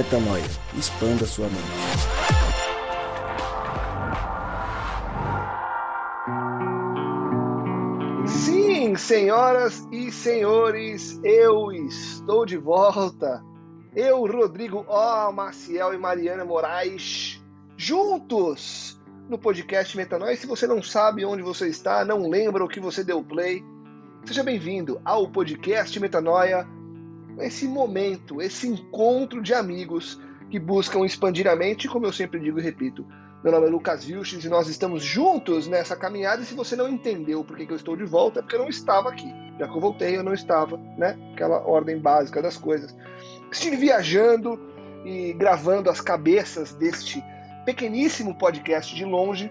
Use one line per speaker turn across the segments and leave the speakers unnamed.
Metanoia. Expanda sua mente.
Sim, senhoras e senhores, eu estou de volta. Eu, Rodrigo O, Maciel e Mariana Moraes, juntos no podcast Metanoia. Se você não sabe onde você está, não lembra o que você deu play, seja bem-vindo ao podcast Metanoia esse momento, esse encontro de amigos que buscam expandir a mente, como eu sempre digo e repito. Meu nome é Lucas Vilches e nós estamos juntos nessa caminhada. E se você não entendeu por que eu estou de volta, é porque eu não estava aqui. Já que eu voltei, eu não estava, né? Aquela ordem básica das coisas. Estive viajando e gravando as cabeças deste pequeníssimo podcast de longe.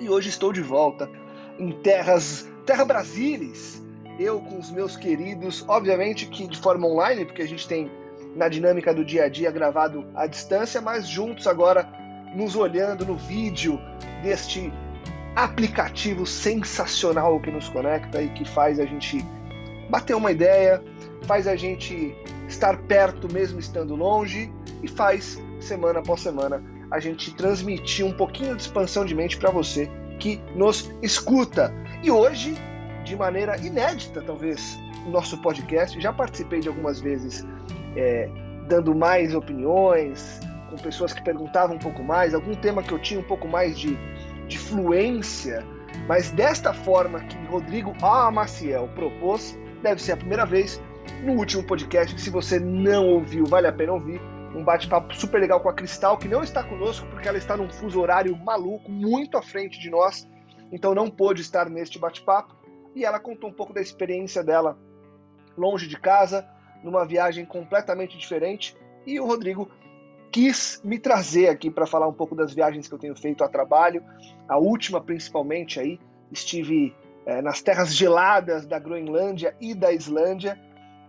E hoje estou de volta em terras, terra Brasilis, eu com os meus queridos, obviamente que de forma online, porque a gente tem na dinâmica do dia a dia gravado à distância, mas juntos agora nos olhando no vídeo deste aplicativo sensacional que nos conecta e que faz a gente bater uma ideia, faz a gente estar perto mesmo estando longe e faz semana após semana a gente transmitir um pouquinho de expansão de mente para você que nos escuta. E hoje de maneira inédita, talvez, no nosso podcast. Já participei de algumas vezes é, dando mais opiniões, com pessoas que perguntavam um pouco mais, algum tema que eu tinha um pouco mais de, de fluência, mas desta forma que Rodrigo A. Maciel propôs, deve ser a primeira vez no último podcast, se você não ouviu, vale a pena ouvir. Um bate-papo super legal com a Cristal, que não está conosco porque ela está num fuso horário maluco, muito à frente de nós, então não pôde estar neste bate-papo e ela contou um pouco da experiência dela longe de casa, numa viagem completamente diferente. E o Rodrigo quis me trazer aqui para falar um pouco das viagens que eu tenho feito a trabalho. A última, principalmente, aí estive é, nas terras geladas da Groenlândia e da Islândia.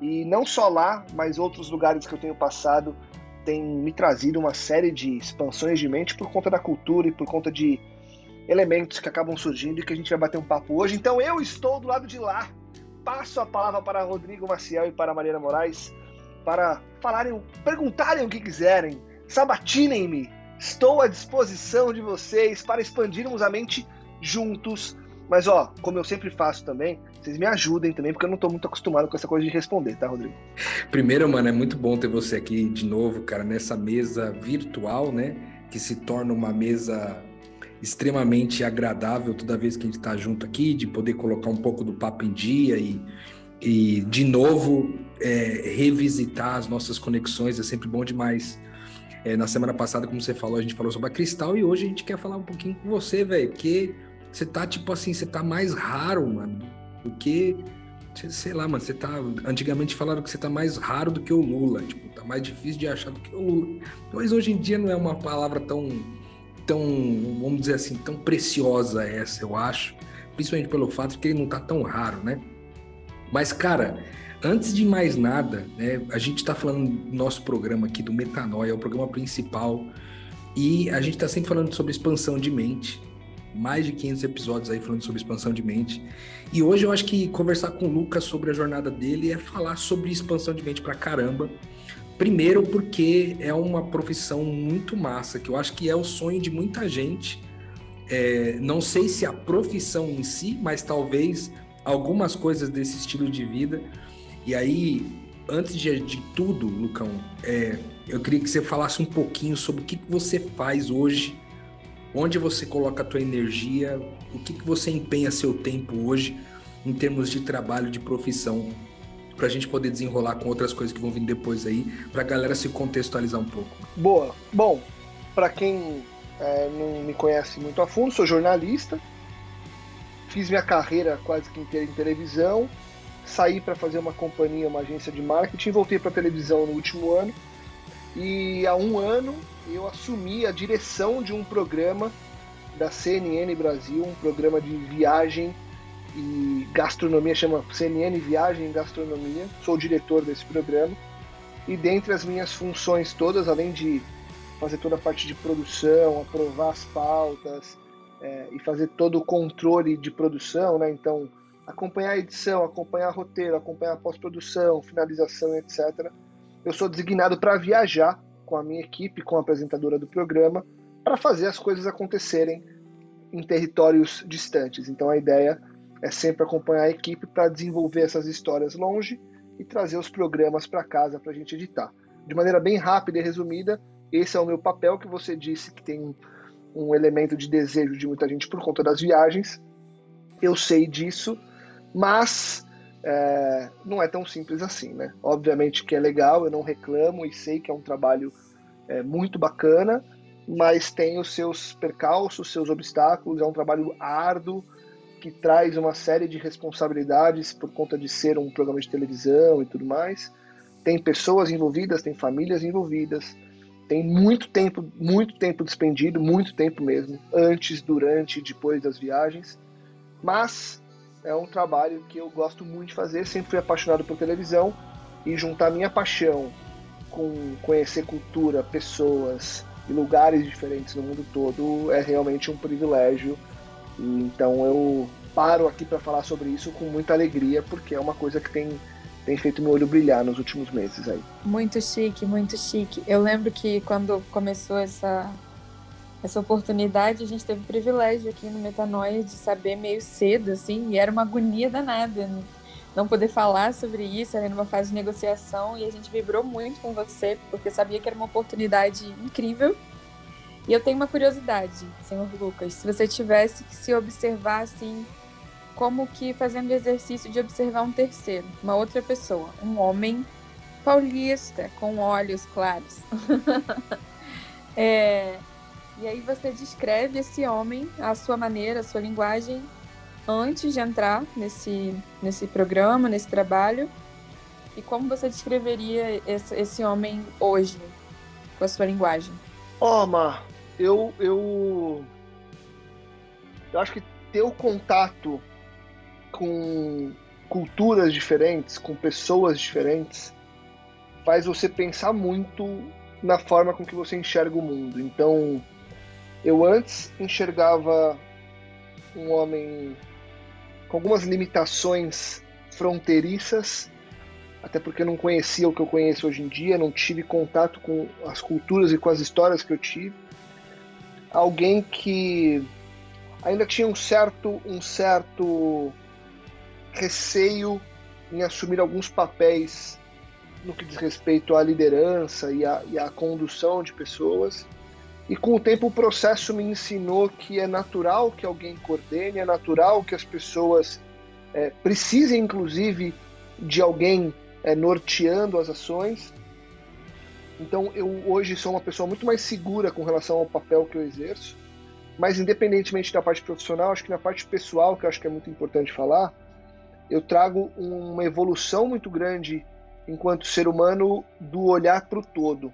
E não só lá, mas outros lugares que eu tenho passado têm me trazido uma série de expansões de mente por conta da cultura e por conta de elementos que acabam surgindo e que a gente vai bater um papo hoje. Então eu estou do lado de lá. Passo a palavra para Rodrigo Maciel e para Mariana Moraes para falarem, perguntarem o que quiserem, sabatinem-me. Estou à disposição de vocês para expandirmos a mente juntos. Mas ó, como eu sempre faço também, vocês me ajudem também, porque eu não estou muito acostumado com essa coisa de responder, tá, Rodrigo?
Primeiro, mano, é muito bom ter você aqui de novo, cara, nessa mesa virtual, né? Que se torna uma mesa extremamente agradável toda vez que a gente está junto aqui, de poder colocar um pouco do papo em dia e, e de novo, é, revisitar as nossas conexões, é sempre bom demais. É, na semana passada, como você falou, a gente falou sobre a Cristal e hoje a gente quer falar um pouquinho com você, velho, porque você tá, tipo assim, você tá mais raro, mano, do que sei lá, mano, você tá. Antigamente falaram que você tá mais raro do que o Lula. Tipo, tá mais difícil de achar do que o Lula. Mas hoje em dia não é uma palavra tão tão, vamos dizer assim, tão preciosa essa, eu acho, principalmente pelo fato de que ele não tá tão raro, né? Mas, cara, antes de mais nada, né, a gente está falando do nosso programa aqui do Metanoia, é o programa principal, e a gente está sempre falando sobre expansão de mente, mais de 500 episódios aí falando sobre expansão de mente. E hoje eu acho que conversar com o Lucas sobre a jornada dele é falar sobre expansão de mente pra caramba. Primeiro, porque é uma profissão muito massa, que eu acho que é o sonho de muita gente. É, não sei se a profissão em si, mas talvez algumas coisas desse estilo de vida. E aí, antes de, de tudo, Lucão, é, eu queria que você falasse um pouquinho sobre o que, que você faz hoje, onde você coloca a tua energia, o que, que você empenha seu tempo hoje em termos de trabalho, de profissão para a gente poder desenrolar com outras coisas que vão vir depois aí, para a galera se contextualizar um pouco.
Boa. Bom, para quem é, não me conhece muito a fundo, sou jornalista, fiz minha carreira quase que inteira em televisão, saí para fazer uma companhia, uma agência de marketing, voltei para televisão no último ano e há um ano eu assumi a direção de um programa da CNN Brasil, um programa de viagem e gastronomia, chama CNN Viagem e Gastronomia. Sou o diretor desse programa. E dentre as minhas funções todas, além de fazer toda a parte de produção, aprovar as pautas é, e fazer todo o controle de produção, né? Então, acompanhar a edição, acompanhar roteiro, acompanhar pós-produção, finalização, etc. Eu sou designado para viajar com a minha equipe, com a apresentadora do programa, para fazer as coisas acontecerem em territórios distantes. Então a ideia é sempre acompanhar a equipe para desenvolver essas histórias longe e trazer os programas para casa para a gente editar. De maneira bem rápida e resumida, esse é o meu papel que você disse que tem um elemento de desejo de muita gente por conta das viagens. Eu sei disso, mas é, não é tão simples assim, né? Obviamente que é legal, eu não reclamo e sei que é um trabalho é, muito bacana, mas tem os seus percalços, seus obstáculos, é um trabalho árduo que traz uma série de responsabilidades por conta de ser um programa de televisão e tudo mais. Tem pessoas envolvidas, tem famílias envolvidas, tem muito tempo, muito tempo despendido, muito tempo mesmo, antes, durante e depois das viagens. Mas é um trabalho que eu gosto muito de fazer, sempre fui apaixonado por televisão e juntar minha paixão com conhecer cultura, pessoas e lugares diferentes no mundo todo é realmente um privilégio. E, então eu paro aqui para falar sobre isso com muita alegria, porque é uma coisa que tem tem feito meu olho brilhar nos últimos meses aí.
Muito chique, muito chique. Eu lembro que quando começou essa essa oportunidade, a gente teve o privilégio aqui no Metanoia de saber meio cedo, assim, e era uma agonia danada não poder falar sobre isso, era numa fase de negociação, e a gente vibrou muito com você, porque sabia que era uma oportunidade incrível. E eu tenho uma curiosidade, senhor Lucas, se você tivesse que se observar, assim, como que fazendo exercício de observar um terceiro, uma outra pessoa, um homem paulista, com olhos claros. é, e aí você descreve esse homem, a sua maneira, a sua linguagem, antes de entrar nesse, nesse programa, nesse trabalho. E como você descreveria esse, esse homem hoje, com a sua linguagem?
Ó, oh, Mar, eu, eu, eu acho que ter o contato com culturas diferentes, com pessoas diferentes, faz você pensar muito na forma com que você enxerga o mundo. Então, eu antes enxergava um homem com algumas limitações fronteiriças, até porque eu não conhecia o que eu conheço hoje em dia, não tive contato com as culturas e com as histórias que eu tive. Alguém que ainda tinha um certo, um certo receio em assumir alguns papéis no que diz respeito à liderança e à, e à condução de pessoas e com o tempo o processo me ensinou que é natural que alguém coordene, é natural que as pessoas é, precisem, inclusive, de alguém é, norteando as ações. Então eu hoje sou uma pessoa muito mais segura com relação ao papel que eu exerço. Mas independentemente da parte profissional, acho que na parte pessoal, que eu acho que é muito importante falar, eu trago uma evolução muito grande enquanto ser humano do olhar para o todo.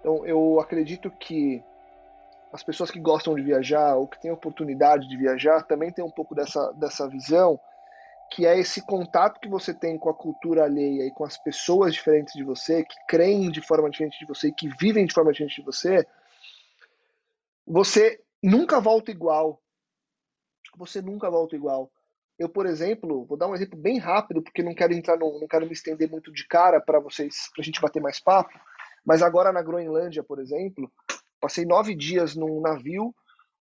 Então, eu acredito que as pessoas que gostam de viajar ou que têm oportunidade de viajar também têm um pouco dessa, dessa visão, que é esse contato que você tem com a cultura alheia e com as pessoas diferentes de você, que creem de forma diferente de você que vivem de forma diferente de você, você nunca volta igual. Você nunca volta igual. Eu, por exemplo, vou dar um exemplo bem rápido, porque não quero entrar no, não quero me estender muito de cara para vocês, para a gente bater mais papo. Mas agora na Groenlândia, por exemplo, passei nove dias num navio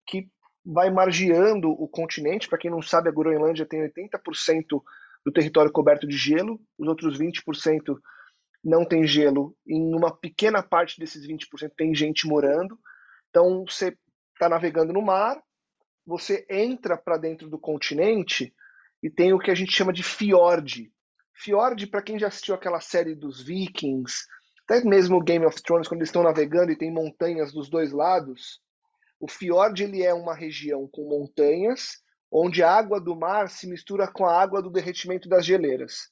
que vai margeando o continente. Para quem não sabe, a Groenlândia tem 80% do território coberto de gelo, os outros 20% não tem gelo. Em uma pequena parte desses 20% tem gente morando. Então você está navegando no mar, você entra para dentro do continente e tem o que a gente chama de fiord. Fiord, para quem já assistiu aquela série dos Vikings, até mesmo Game of Thrones, quando eles estão navegando e tem montanhas dos dois lados, o fiord ele é uma região com montanhas, onde a água do mar se mistura com a água do derretimento das geleiras.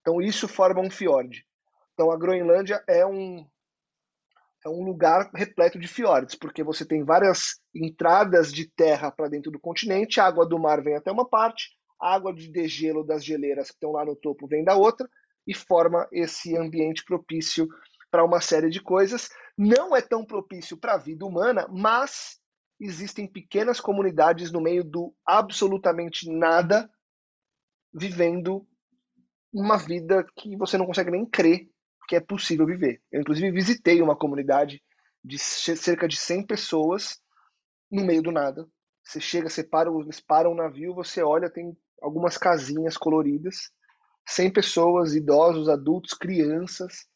Então isso forma um fiord. Então a Groenlândia é um é um lugar repleto de fiordes, porque você tem várias entradas de terra para dentro do continente, a água do mar vem até uma parte, a água de degelo das geleiras que estão lá no topo vem da outra e forma esse ambiente propício para uma série de coisas. Não é tão propício para a vida humana, mas existem pequenas comunidades no meio do absolutamente nada, vivendo uma vida que você não consegue nem crer que é possível viver. Eu, inclusive, visitei uma comunidade de cerca de 100 pessoas no meio do nada. Você chega, você para, eles param o navio, você olha, tem algumas casinhas coloridas, 100 pessoas, idosos, adultos, crianças.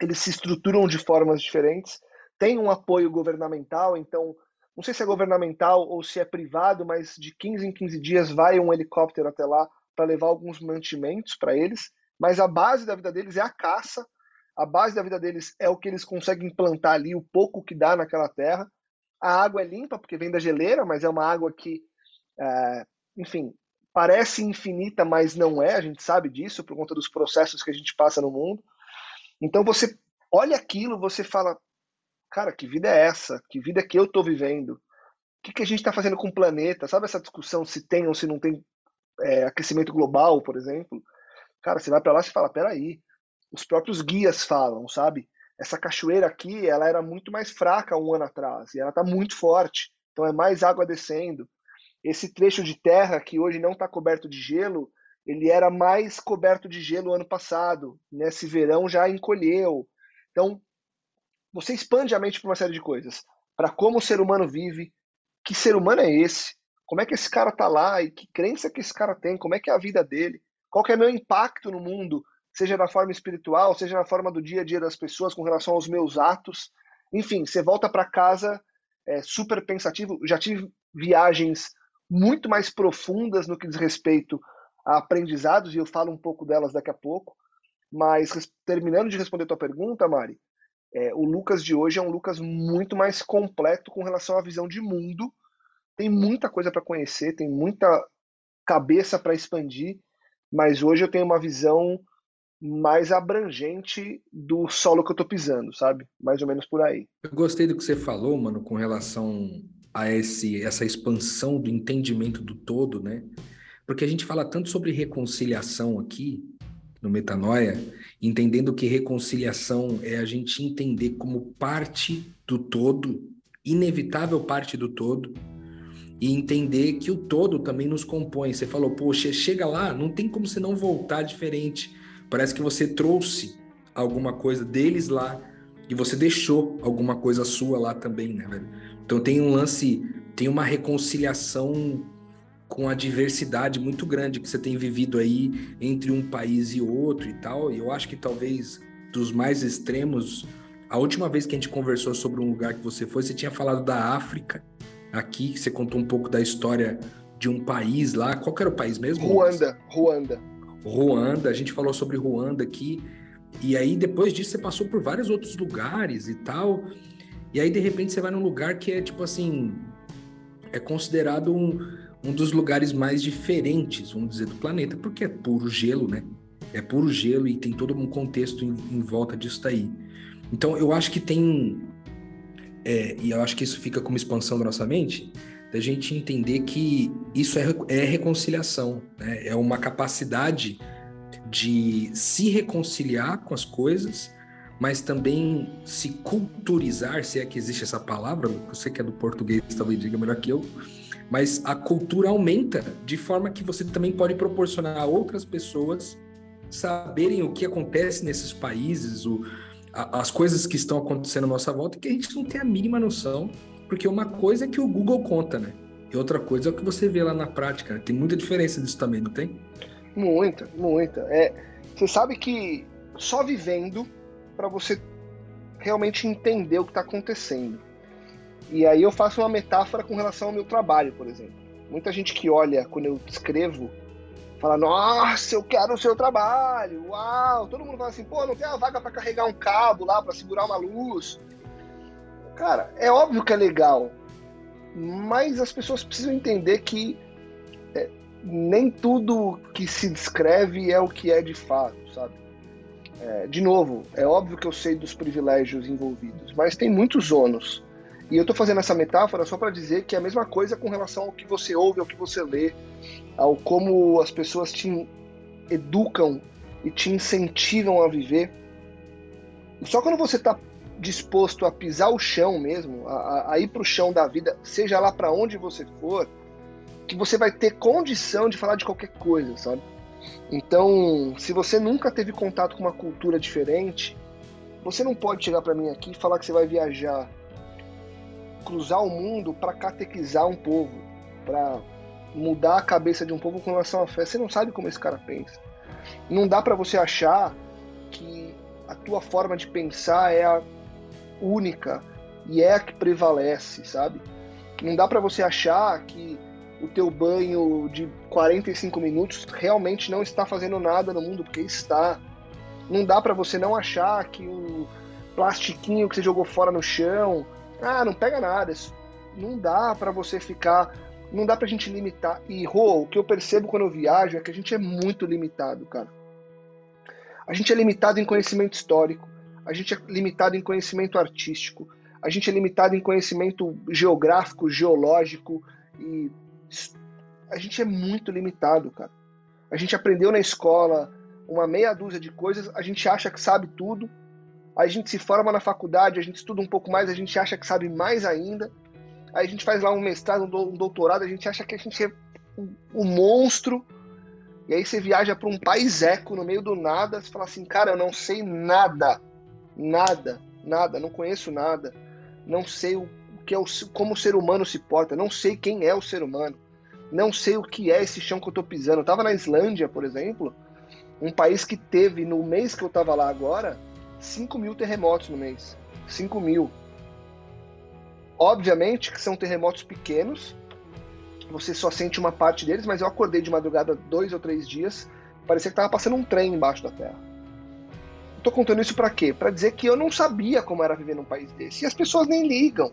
Eles se estruturam de formas diferentes. Tem um apoio governamental, então, não sei se é governamental ou se é privado, mas de 15 em 15 dias vai um helicóptero até lá para levar alguns mantimentos para eles. Mas a base da vida deles é a caça, a base da vida deles é o que eles conseguem plantar ali, o pouco que dá naquela terra. A água é limpa, porque vem da geleira, mas é uma água que, é, enfim, parece infinita, mas não é, a gente sabe disso por conta dos processos que a gente passa no mundo. Então você olha aquilo, você fala, cara, que vida é essa? Que vida que eu estou vivendo? O que, que a gente está fazendo com o planeta? Sabe essa discussão se tem ou se não tem é, aquecimento global, por exemplo? Cara, você vai para lá e fala, peraí, os próprios guias falam, sabe? Essa cachoeira aqui, ela era muito mais fraca um ano atrás, e ela está muito forte, então é mais água descendo. Esse trecho de terra que hoje não está coberto de gelo, ele era mais coberto de gelo ano passado, nesse verão já encolheu. Então, você expande a mente para uma série de coisas, para como o ser humano vive, que ser humano é esse, como é que esse cara tá lá e que crença que esse cara tem, como é que é a vida dele, qual que é meu impacto no mundo, seja na forma espiritual, seja na forma do dia a dia das pessoas com relação aos meus atos. Enfim, você volta para casa é, super pensativo. Já tive viagens muito mais profundas no que diz respeito a aprendizados, e eu falo um pouco delas daqui a pouco. Mas terminando de responder tua pergunta, Mari, é, o Lucas de hoje é um Lucas muito mais completo com relação à visão de mundo. Tem muita coisa para conhecer, tem muita cabeça para expandir, mas hoje eu tenho uma visão mais abrangente do solo que eu tô pisando, sabe? Mais ou menos por aí.
Eu gostei do que você falou, mano, com relação a esse, essa expansão do entendimento do todo, né? Porque a gente fala tanto sobre reconciliação aqui no Metanoia, entendendo que reconciliação é a gente entender como parte do todo, inevitável parte do todo, e entender que o todo também nos compõe. Você falou, poxa, chega lá, não tem como você não voltar diferente. Parece que você trouxe alguma coisa deles lá e você deixou alguma coisa sua lá também, né, velho? Então tem um lance, tem uma reconciliação com a diversidade muito grande que você tem vivido aí entre um país e outro e tal. E eu acho que talvez dos mais extremos, a última vez que a gente conversou sobre um lugar que você foi, você tinha falado da África aqui, que você contou um pouco da história de um país lá. Qual era o país mesmo?
Ruanda, Ruanda.
Ruanda, a gente falou sobre Ruanda aqui, e aí depois disso você passou por vários outros lugares e tal, e aí de repente você vai num lugar que é tipo assim, é considerado um, um dos lugares mais diferentes, vamos dizer, do planeta, porque é puro gelo, né? É puro gelo e tem todo um contexto em, em volta disso daí. Então eu acho que tem, é, e eu acho que isso fica como expansão da nossa mente, da gente entender que isso é, é reconciliação, né? é uma capacidade de se reconciliar com as coisas, mas também se culturizar, se é que existe essa palavra, você que é do português talvez diga melhor que eu, mas a cultura aumenta de forma que você também pode proporcionar a outras pessoas saberem o que acontece nesses países, o, a, as coisas que estão acontecendo à nossa volta, que a gente não tem a mínima noção porque uma coisa é que o Google conta, né? E outra coisa é o que você vê lá na prática. Tem muita diferença disso também, não tem?
Muita, muita. É, você sabe que só vivendo para você realmente entender o que está acontecendo. E aí eu faço uma metáfora com relação ao meu trabalho, por exemplo. Muita gente que olha quando eu escrevo fala: Nossa, eu quero o seu trabalho, uau! Todo mundo fala assim: Pô, não tem uma vaga para carregar um cabo lá, para segurar uma luz. Cara, é óbvio que é legal, mas as pessoas precisam entender que é, nem tudo que se descreve é o que é de fato, sabe? É, de novo, é óbvio que eu sei dos privilégios envolvidos, mas tem muitos ônus. E eu estou fazendo essa metáfora só para dizer que é a mesma coisa com relação ao que você ouve, ao que você lê, ao como as pessoas te educam e te incentivam a viver. Só quando você está disposto a pisar o chão mesmo, a, a ir para o chão da vida, seja lá para onde você for, que você vai ter condição de falar de qualquer coisa, sabe? Então, se você nunca teve contato com uma cultura diferente, você não pode chegar para mim aqui e falar que você vai viajar, cruzar o mundo para catequizar um povo, para mudar a cabeça de um povo com relação à fé. Você não sabe como esse cara pensa. Não dá para você achar que a tua forma de pensar é a única e é a que prevalece, sabe? Não dá para você achar que o teu banho de 45 minutos realmente não está fazendo nada no mundo, porque está. Não dá para você não achar que o plastiquinho que você jogou fora no chão, ah, não pega nada. Não dá para você ficar, não dá pra gente limitar. E Rô, o que eu percebo quando eu viajo é que a gente é muito limitado, cara. A gente é limitado em conhecimento histórico, a gente é limitado em conhecimento artístico, a gente é limitado em conhecimento geográfico, geológico e a gente é muito limitado, cara. A gente aprendeu na escola uma meia dúzia de coisas, a gente acha que sabe tudo. A gente se forma na faculdade, a gente estuda um pouco mais, a gente acha que sabe mais ainda. Aí a gente faz lá um mestrado, um doutorado, a gente acha que a gente é um, um monstro. E aí você viaja para um país eco no meio do nada, você fala assim, cara, eu não sei nada, nada, nada, não conheço nada, não sei o que é o, como o ser humano se porta, não sei quem é o ser humano, não sei o que é esse chão que eu tô pisando. Eu tava na Islândia, por exemplo, um país que teve, no mês que eu tava lá agora, 5 mil terremotos no mês. 5 mil. Obviamente que são terremotos pequenos, você só sente uma parte deles, mas eu acordei de madrugada dois ou três dias, parecia que tava passando um trem embaixo da terra. Tô contando isso para quê? Para dizer que eu não sabia como era viver num país desse. E as pessoas nem ligam.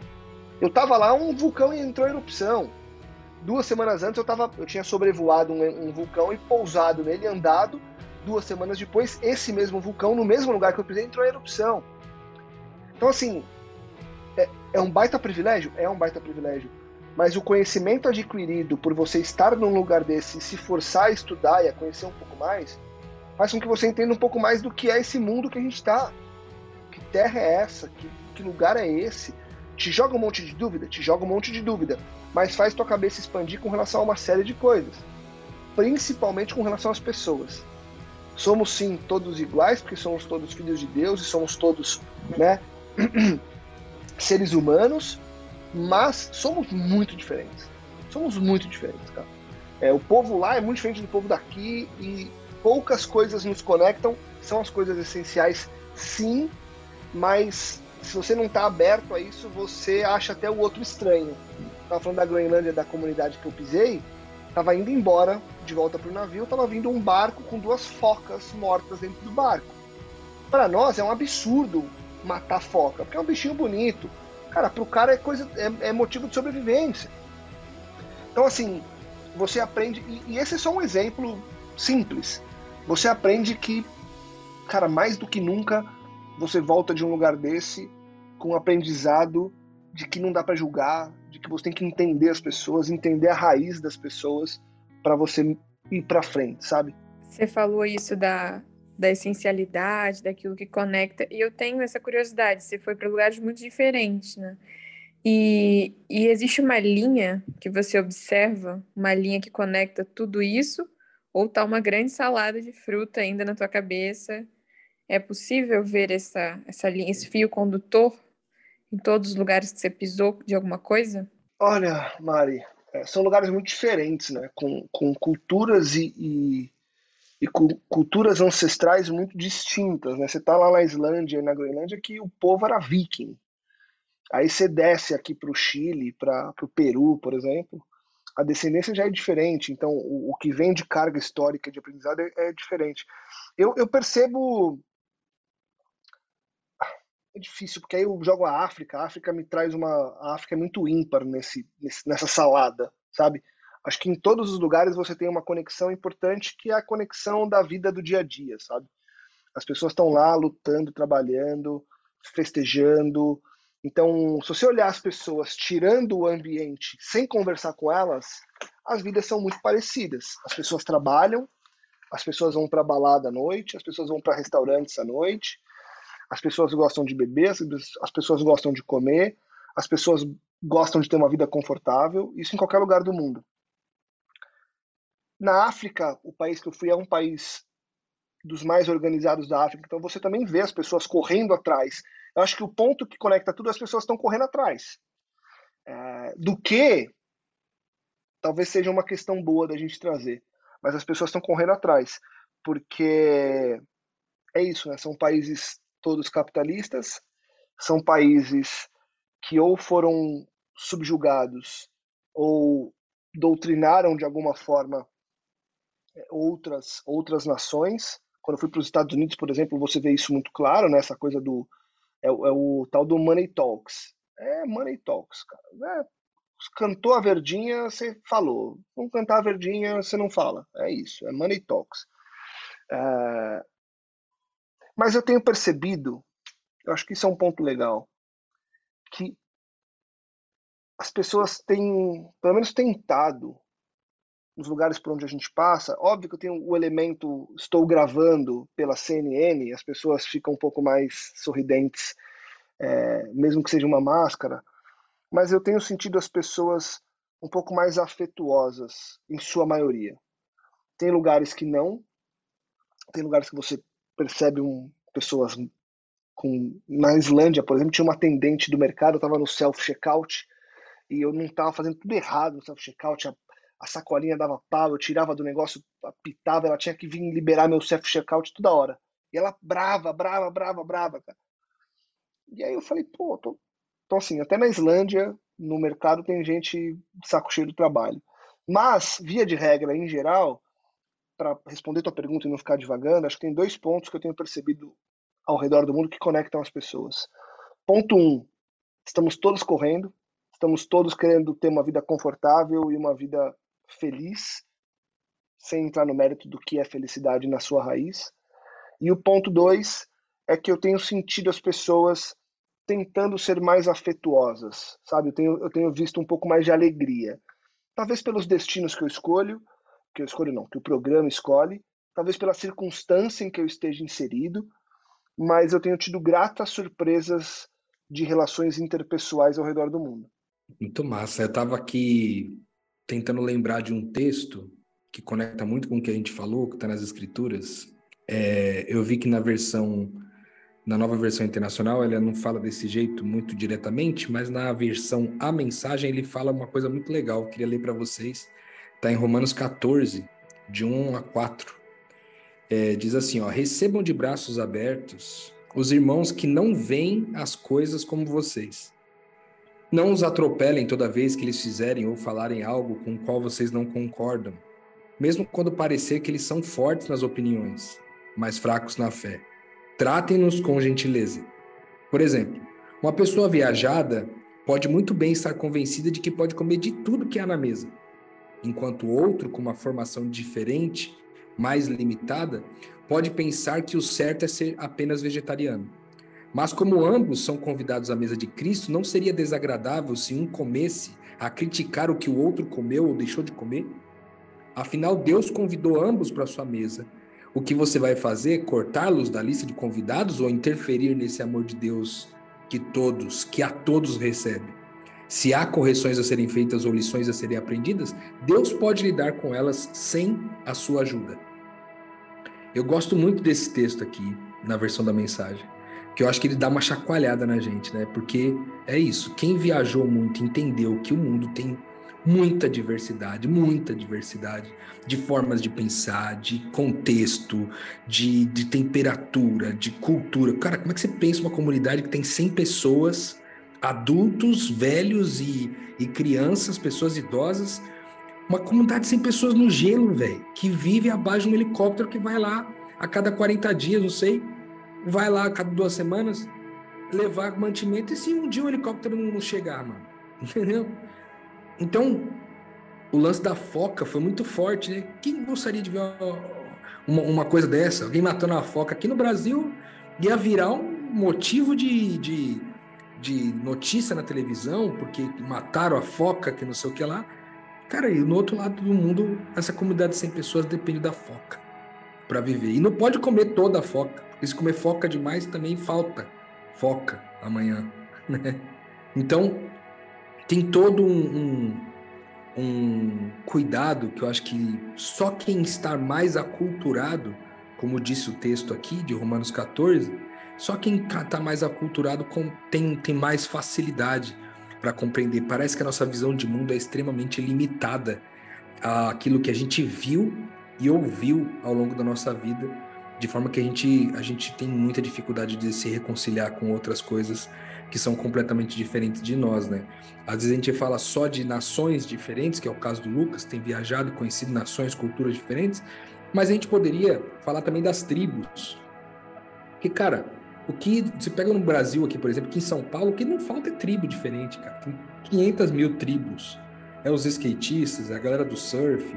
Eu tava lá, um vulcão entrou em erupção. Duas semanas antes eu, tava, eu tinha sobrevoado um, um vulcão e pousado nele, andado. Duas semanas depois, esse mesmo vulcão, no mesmo lugar que eu pisei, entrou em erupção. Então, assim, é, é um baita privilégio? É um baita privilégio. Mas o conhecimento adquirido por você estar num lugar desse, se forçar a estudar e a conhecer um pouco mais, faz com que você entenda um pouco mais do que é esse mundo que a gente está. Que terra é essa? Que, que lugar é esse? te joga um monte de dúvida, te joga um monte de dúvida, mas faz tua cabeça expandir com relação a uma série de coisas, principalmente com relação às pessoas. Somos sim todos iguais, porque somos todos filhos de Deus e somos todos, né, seres humanos, mas somos muito diferentes. Somos muito diferentes, cara. É, o povo lá é muito diferente do povo daqui e poucas coisas nos conectam, são as coisas essenciais, sim, mas se você não está aberto a isso, você acha até o outro estranho. Estava falando da Groenlândia, da comunidade que eu pisei, estava indo embora, de volta para o navio, estava vindo um barco com duas focas mortas dentro do barco. Para nós é um absurdo matar foca, porque é um bichinho bonito. Cara, para o cara é coisa, é, é, motivo de sobrevivência. Então assim, você aprende e, e esse é só um exemplo simples. Você aprende que, cara, mais do que nunca você volta de um lugar desse com um aprendizado de que não dá para julgar, de que você tem que entender as pessoas, entender a raiz das pessoas para você ir para frente, sabe?
Você falou isso da, da essencialidade, daquilo que conecta, e eu tenho essa curiosidade. Você foi para lugares muito diferentes, né? E, e existe uma linha que você observa, uma linha que conecta tudo isso, ou tá uma grande salada de fruta ainda na tua cabeça é possível ver essa, essa linha, esse fio condutor em todos os lugares que você pisou de alguma coisa?
Olha, Mari, é, são lugares muito diferentes, né? Com, com culturas e, e, e culturas ancestrais muito distintas, né? Você tá lá na Islândia e na Groenlândia que o povo era viking. Aí você desce aqui para o Chile, para o Peru, por exemplo, a descendência já é diferente. Então, o, o que vem de carga histórica de aprendizado é, é diferente. Eu, eu percebo é difícil, porque aí eu jogo a África, a África me traz uma. A África é muito ímpar nesse, nessa salada, sabe? Acho que em todos os lugares você tem uma conexão importante que é a conexão da vida do dia a dia, sabe? As pessoas estão lá lutando, trabalhando, festejando. Então, se você olhar as pessoas tirando o ambiente sem conversar com elas, as vidas são muito parecidas. As pessoas trabalham, as pessoas vão para balada à noite, as pessoas vão para restaurantes à noite, as pessoas gostam de beber, as pessoas gostam de comer, as pessoas gostam de ter uma vida confortável, isso em qualquer lugar do mundo. Na África, o país que eu fui é um país dos mais organizados da África, então você também vê as pessoas correndo atrás. Eu acho que o ponto que conecta tudo, as pessoas estão correndo atrás. É, do que talvez seja uma questão boa da gente trazer, mas as pessoas estão correndo atrás, porque é isso, né? São países todos capitalistas, são países que ou foram subjugados ou doutrinaram de alguma forma é, outras outras nações. Quando eu fui para os Estados Unidos, por exemplo, você vê isso muito claro, né? Essa coisa do é, é o tal do money talks. É money talks, cara. É, cantou a verdinha, você falou. Não cantar a verdinha, você não fala. É isso, é money talks. É... Mas eu tenho percebido, eu acho que isso é um ponto legal, que as pessoas têm, pelo menos tentado, nos lugares por onde a gente passa, óbvio que eu tenho o elemento, estou gravando pela CNN, as pessoas ficam um pouco mais sorridentes, é, mesmo que seja uma máscara, mas eu tenho sentido as pessoas um pouco mais afetuosas, em sua maioria. Tem lugares que não, tem lugares que você percebe um, pessoas com. Na Islândia, por exemplo, tinha uma atendente do mercado, eu estava no self-checkout e eu não estava fazendo tudo errado no self-checkout, a, a, sacolinha dava pau, eu tirava do negócio, apitava, ela tinha que vir liberar meu self-checkout toda hora. E ela brava, brava, brava, brava, cara. E aí eu falei, pô, tô, então, assim, até na Islândia, no mercado, tem gente saco cheio do trabalho. Mas, via de regra, em geral, para responder tua pergunta e não ficar divagando, acho que tem dois pontos que eu tenho percebido ao redor do mundo que conectam as pessoas. Ponto um, estamos todos correndo, estamos todos querendo ter uma vida confortável e uma vida feliz, sem entrar no mérito do que é felicidade na sua raiz. E o ponto dois é que eu tenho sentido as pessoas tentando ser mais afetuosas, sabe? Eu tenho, eu tenho visto um pouco mais de alegria. Talvez pelos destinos que eu escolho, que eu escolho não, que o programa escolhe, talvez pela circunstância em que eu esteja inserido, mas eu tenho tido gratas surpresas de relações interpessoais ao redor do mundo.
Muito massa. Eu estava aqui tentando lembrar de um texto que conecta muito com o que a gente falou, que está nas escrituras. É, eu vi que na versão na nova versão internacional, ele não fala desse jeito muito diretamente, mas na versão A Mensagem ele fala uma coisa muito legal, eu queria ler para vocês. Está em Romanos 14, de 1 a 4. É, diz assim: ó, recebam de braços abertos os irmãos que não veem as coisas como vocês. Não os atropelem toda vez que eles fizerem ou falarem algo com o qual vocês não concordam, mesmo quando parecer que eles são fortes nas opiniões, mas fracos na fé Tratem-nos com gentileza. Por exemplo, uma pessoa viajada pode muito bem estar convencida de que pode comer de tudo que há na mesa, enquanto outro, com uma formação diferente, mais limitada, pode pensar que o certo é ser apenas vegetariano. Mas como ambos são convidados à mesa de Cristo, não seria desagradável se um comesse a criticar o que o outro comeu ou deixou de comer? Afinal, Deus convidou ambos para sua mesa o que você vai fazer? Cortá-los da lista de convidados ou interferir nesse amor de Deus que todos, que a todos recebe? Se há correções a serem feitas ou lições a serem aprendidas, Deus pode lidar com elas sem a sua ajuda. Eu gosto muito desse texto aqui, na versão da mensagem, que eu acho que ele dá uma chacoalhada na gente, né? Porque é isso, quem viajou muito entendeu que o mundo tem muita diversidade, muita diversidade de formas de pensar, de contexto, de, de temperatura, de cultura. Cara, como é que você pensa uma comunidade que tem 100 pessoas, adultos, velhos e, e crianças, pessoas idosas? Uma comunidade sem pessoas no gelo, velho, que vive abaixo de um helicóptero que vai lá a cada 40 dias, não sei, vai lá a cada duas semanas levar mantimento e se um dia o helicóptero não chegar, mano, entendeu? Então, o lance da foca foi muito forte, né? Quem gostaria de ver uma, uma coisa dessa? Alguém matando a foca aqui no Brasil ia virar um motivo de, de, de notícia na televisão, porque mataram a foca, que não sei o que lá. Cara, e no outro lado do mundo, essa comunidade de 100 pessoas depende da foca para viver. E não pode comer toda a foca, porque se comer foca demais também falta foca amanhã, né? Então, tem todo um, um, um cuidado que eu acho que só quem está mais aculturado, como disse o texto aqui de Romanos 14, só quem está mais aculturado tem, tem mais facilidade para compreender. Parece que a nossa visão de mundo é extremamente limitada àquilo que a gente viu e ouviu ao longo da nossa vida, de forma que a gente, a gente tem muita dificuldade de se reconciliar com outras coisas que são completamente diferentes de nós, né? Às vezes a gente fala só de nações diferentes, que é o caso do Lucas, tem viajado conhecido nações, culturas diferentes, mas a gente poderia falar também das tribos. Que, cara, o que você pega no Brasil aqui, por exemplo, aqui em São Paulo, o que não falta é tribo diferente, cara. Tem 500 mil tribos. É os skatistas, é a galera do surf,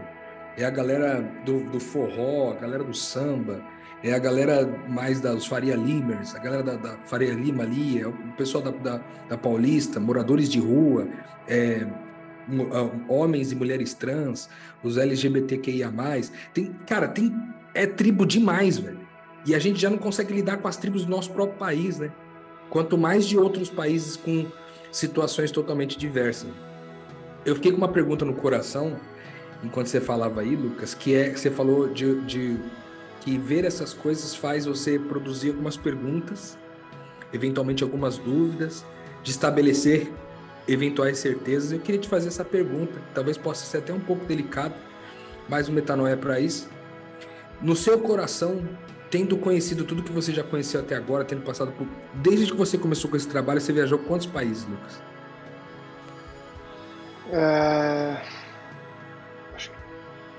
é a galera do, do forró, a galera do samba, é a galera mais dos Faria Limers, a galera da, da Faria Lima ali, é o pessoal da, da, da Paulista, moradores de rua, é, homens e mulheres trans, os LGBTQIA+. Tem, cara, tem, é tribo demais, velho. E a gente já não consegue lidar com as tribos do nosso próprio país, né? Quanto mais de outros países com situações totalmente diversas. Eu fiquei com uma pergunta no coração, enquanto você falava aí, Lucas, que é você falou de, de que ver essas coisas faz você produzir algumas perguntas, eventualmente algumas dúvidas, de estabelecer eventuais certezas. Eu queria te fazer essa pergunta, talvez possa ser até um pouco delicado, mas o metanoia é para isso. No seu coração, tendo conhecido tudo que você já conheceu até agora, tendo passado por. Desde que você começou com esse trabalho, você viajou quantos países, Lucas?
É... Acho que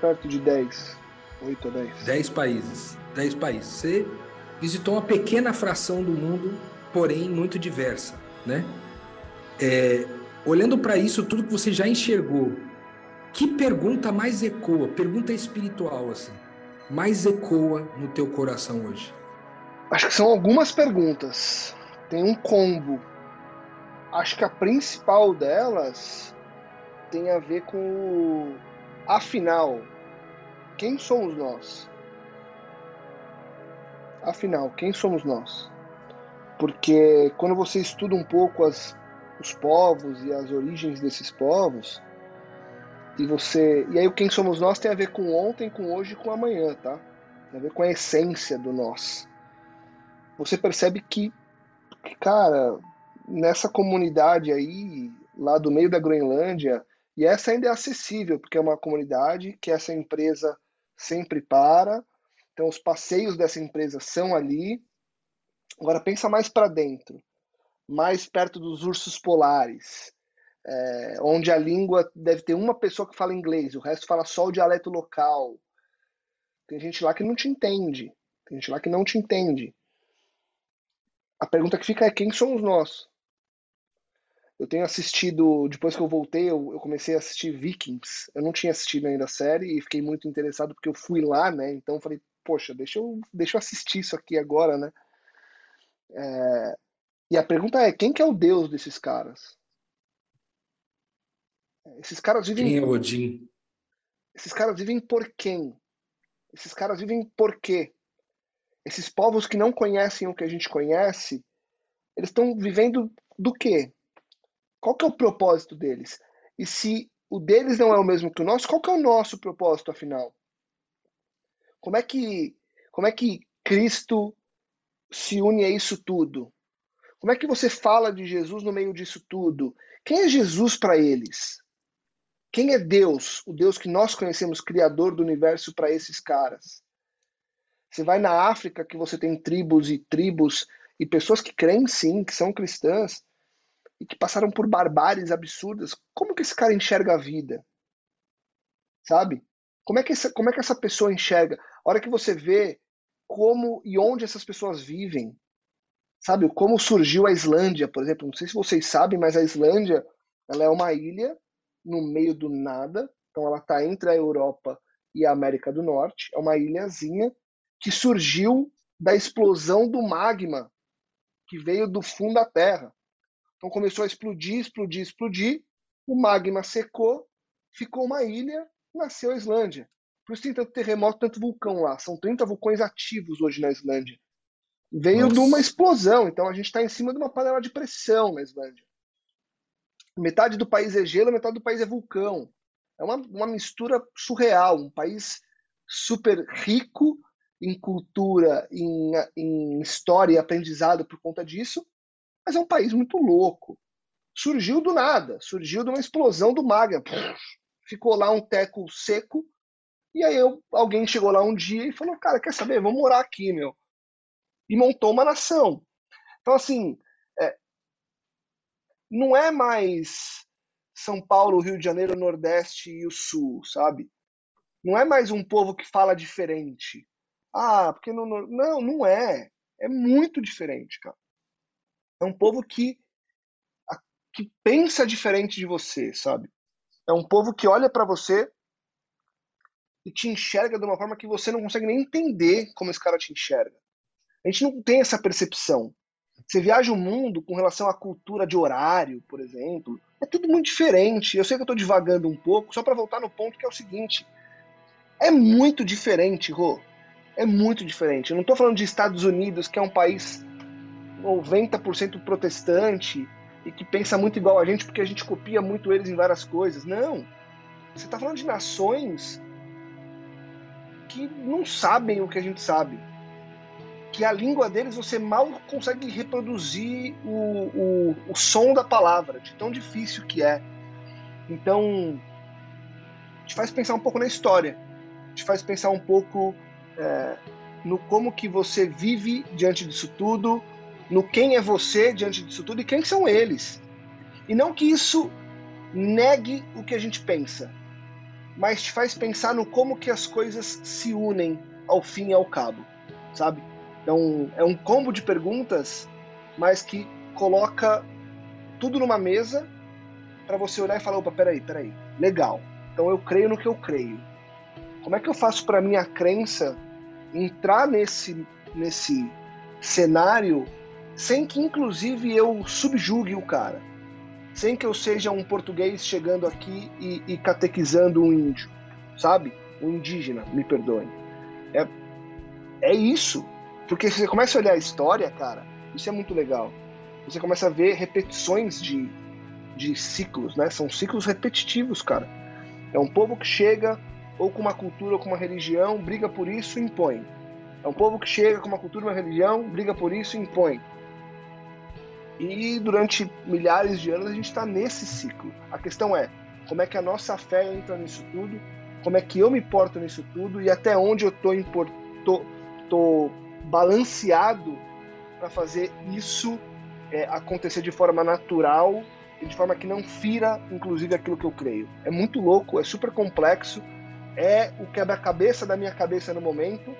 perto de 10. 8 a 10.
10 países. 10 países. Você visitou uma pequena fração do mundo, porém muito diversa, né? É, olhando para isso, tudo que você já enxergou, que pergunta mais ecoa? Pergunta espiritual, assim. Mais ecoa no teu coração hoje?
Acho que são algumas perguntas. Tem um combo. Acho que a principal delas tem a ver com afinal, quem somos nós? Afinal, quem somos nós? Porque quando você estuda um pouco as, os povos e as origens desses povos, e você. E aí o quem somos nós tem a ver com ontem, com hoje e com amanhã, tá? Tem a ver com a essência do nós. Você percebe que, que cara, nessa comunidade aí, lá do meio da Groenlândia, e essa ainda é acessível, porque é uma comunidade que essa empresa sempre para. Então os passeios dessa empresa são ali. Agora pensa mais para dentro, mais perto dos ursos polares, é, onde a língua deve ter uma pessoa que fala inglês, o resto fala só o dialeto local. Tem gente lá que não te entende. Tem gente lá que não te entende. A pergunta que fica é quem somos nós? Eu tenho assistido, depois que eu voltei, eu, eu, comecei a assistir Vikings. Eu não tinha assistido ainda a série e fiquei muito interessado porque eu fui lá, né? Então falei, poxa, deixa eu, deixa eu assistir isso aqui agora, né? É... E a pergunta é, quem que é o deus desses caras? Esses caras vivem...
Quem é Odin?
Esses caras vivem por quem? Esses caras vivem por quê? Esses povos que não conhecem o que a gente conhece, eles estão vivendo do quê? Qual que é o propósito deles? E se o deles não é o mesmo que o nosso, qual que é o nosso propósito, afinal? Como é que, como é que Cristo se une a isso tudo? Como é que você fala de Jesus no meio disso tudo? Quem é Jesus para eles? Quem é Deus, o Deus que nós conhecemos, criador do universo para esses caras? Você vai na África, que você tem tribos e tribos e pessoas que creem sim, que são cristãs, e que passaram por barbáries absurdas, como que esse cara enxerga a vida? Sabe? Como é que essa, como é que essa pessoa enxerga? A hora que você vê como e onde essas pessoas vivem, sabe? Como surgiu a Islândia, por exemplo. Não sei se vocês sabem, mas a Islândia ela é uma ilha no meio do nada. Então ela está entre a Europa e a América do Norte. É uma ilhazinha que surgiu da explosão do magma que veio do fundo da Terra. Então começou a explodir, explodir, explodir. O magma secou, ficou uma ilha, nasceu a Islândia. Por isso tem tanto terremoto, tanto vulcão lá. São 30 vulcões ativos hoje na Islândia. Veio Nossa. de uma explosão, então a gente está em cima de uma panela de pressão na Islândia. Metade do país é gelo, metade do país é vulcão. É uma, uma mistura surreal, um país super rico em cultura, em, em história e aprendizado por conta disso, mas é um país muito louco. Surgiu do nada, surgiu de uma explosão do magma. Ficou lá um teco seco, e aí eu, alguém chegou lá um dia e falou: Cara, quer saber? Vamos morar aqui, meu. E montou uma nação. Então, assim, não é mais São Paulo, Rio de Janeiro, Nordeste e o Sul, sabe? Não é mais um povo que fala diferente. Ah, porque não. Não, não é. É muito diferente, cara. É um povo que, que pensa diferente de você, sabe? É um povo que olha para você e te enxerga de uma forma que você não consegue nem entender como esse cara te enxerga. A gente não tem essa percepção. Você viaja o mundo com relação à cultura de horário, por exemplo, é tudo muito diferente. Eu sei que eu estou divagando um pouco, só para voltar no ponto que é o seguinte: é muito diferente, Rô. É muito diferente. Eu não estou falando de Estados Unidos, que é um país 90% protestante e que pensa muito igual a gente porque a gente copia muito eles em várias coisas. Não. Você está falando de nações que não sabem o que a gente sabe. Que a língua deles você mal consegue reproduzir o, o, o som da palavra, de tão difícil que é. Então, te faz pensar um pouco na história te faz pensar um pouco é, no como que você vive diante disso tudo, no quem é você diante disso tudo e quem são eles. E não que isso negue o que a gente pensa, mas te faz pensar no como que as coisas se unem ao fim e ao cabo, sabe? Então, é um combo de perguntas, mas que coloca tudo numa mesa para você olhar e falar, opa, peraí, peraí, legal. Então eu creio no que eu creio. Como é que eu faço para minha crença entrar nesse, nesse cenário sem que, inclusive, eu subjugue o cara? Sem que eu seja um português chegando aqui e, e catequizando um índio, sabe? Um indígena, me perdoem. É, é isso. Porque você começa a olhar a história, cara, isso é muito legal. Você começa a ver repetições de, de ciclos, né? São ciclos repetitivos, cara. É um povo que chega, ou com uma cultura ou com uma religião, briga por isso e impõe. É um povo que chega com uma cultura uma religião, briga por isso e impõe. E durante milhares de anos a gente está nesse ciclo. A questão é como é que a nossa fé entra nisso tudo, como é que eu me porto nisso tudo e até onde eu estou tô, tô balanceado para fazer isso é, acontecer de forma natural e de forma que não fira, inclusive, aquilo que eu creio. É muito louco, é super complexo é o quebra-cabeça da minha cabeça no momento,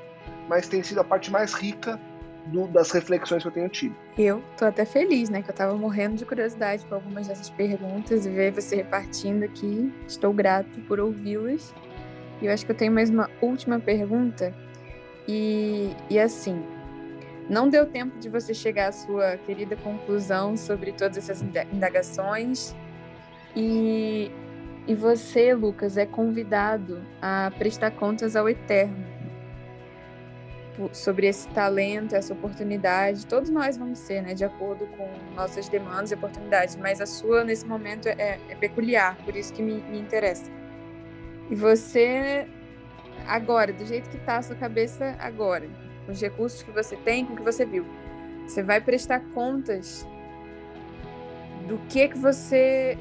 mas tem sido a parte mais rica do, das reflexões que eu tenho tido.
Eu tô até feliz, né? Que eu tava morrendo de curiosidade com algumas dessas perguntas e ver você repartindo aqui. Estou grato por ouvi-las. E eu acho que eu tenho mais uma última pergunta. E, e assim, não deu tempo de você chegar à sua querida conclusão sobre todas essas indagações. E e você, Lucas, é convidado a prestar contas ao Eterno sobre esse talento, essa oportunidade. Todos nós vamos ser, né, de acordo com nossas demandas e oportunidades, mas a sua, nesse momento, é, é peculiar, por isso que me, me interessa. E você, agora, do jeito que está a sua cabeça agora, com os recursos que você tem, com o que você viu, você vai prestar contas do que que você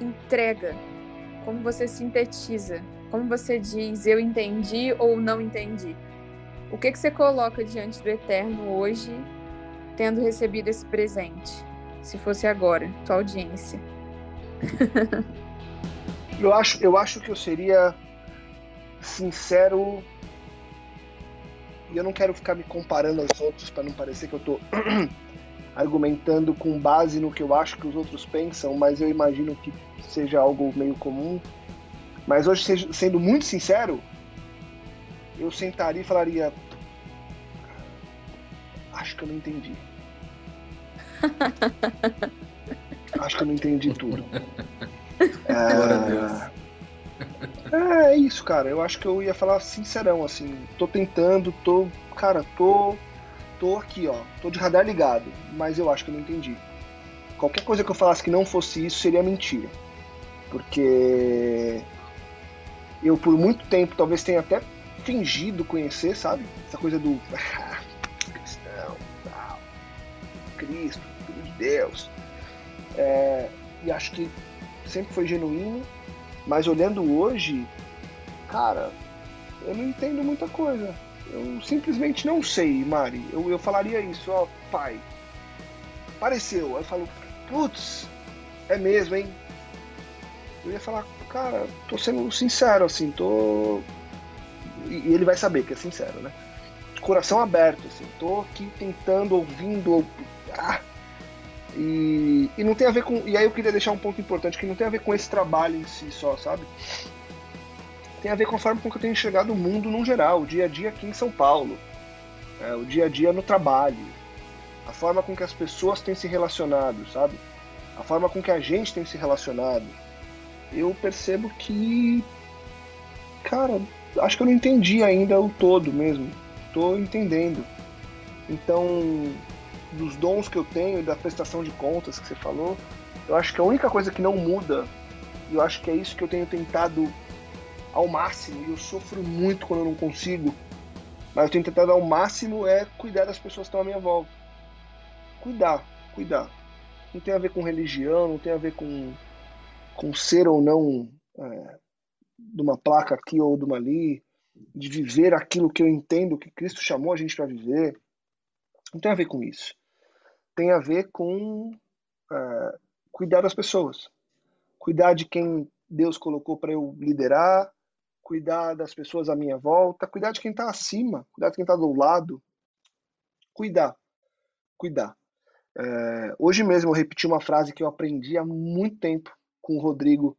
entrega, como você sintetiza, como você diz eu entendi ou não entendi. O que, que você coloca diante do Eterno hoje, tendo recebido esse presente? Se fosse agora, tua audiência.
eu, acho, eu acho que eu seria sincero e eu não quero ficar me comparando aos outros para não parecer que eu tô argumentando com base no que eu acho que os outros pensam, mas eu imagino que seja algo meio comum. Mas hoje, sendo muito sincero, eu sentaria e falaria: Acho que eu não entendi. acho que eu não entendi tudo.
Glória a Deus.
É, é isso, cara. Eu acho que eu ia falar sincerão, assim. Tô tentando, tô. Cara, tô tô aqui, ó, tô de radar ligado, mas eu acho que eu não entendi. Qualquer coisa que eu falasse que não fosse isso seria mentira. Porque eu, por muito tempo, talvez tenha até fingido conhecer, sabe? Essa coisa do cristão, tal, Cristo, Filho de Deus. É, e acho que sempre foi genuíno, mas olhando hoje, cara, eu não entendo muita coisa. Eu simplesmente não sei, Mari. Eu, eu falaria isso, ó, pai. Apareceu. Aí eu falo, putz, é mesmo, hein? Eu ia falar, cara, tô sendo sincero, assim, tô. E ele vai saber que é sincero, né? Coração aberto, assim, tô aqui tentando, ouvindo. Ah, e, e não tem a ver com. E aí eu queria deixar um ponto importante que não tem a ver com esse trabalho em si só, sabe? Tem a ver com a forma com que eu tenho enxergado o mundo no geral, o dia a dia aqui em São Paulo, é, o dia a dia no trabalho, a forma com que as pessoas têm se relacionado, sabe? A forma com que a gente tem se relacionado. Eu percebo que. Cara, acho que eu não entendi ainda o todo mesmo. Tô entendendo. Então, dos dons que eu tenho e da prestação de contas que você falou, eu acho que a única coisa que não muda, e eu acho que é isso que eu tenho tentado ao máximo, e eu sofro muito quando eu não consigo, mas eu tenho tentado ao máximo é cuidar das pessoas que estão à minha volta. Cuidar, cuidar. Não tem a ver com religião, não tem a ver com, com ser ou não é, de uma placa aqui ou de uma ali, de viver aquilo que eu entendo que Cristo chamou a gente para viver. Não tem a ver com isso tem a ver com uh, cuidar das pessoas, cuidar de quem Deus colocou para eu liderar, cuidar das pessoas à minha volta, cuidar de quem está acima, cuidar de quem está do lado, cuidar, cuidar. Uh, hoje mesmo eu repeti uma frase que eu aprendi há muito tempo com o Rodrigo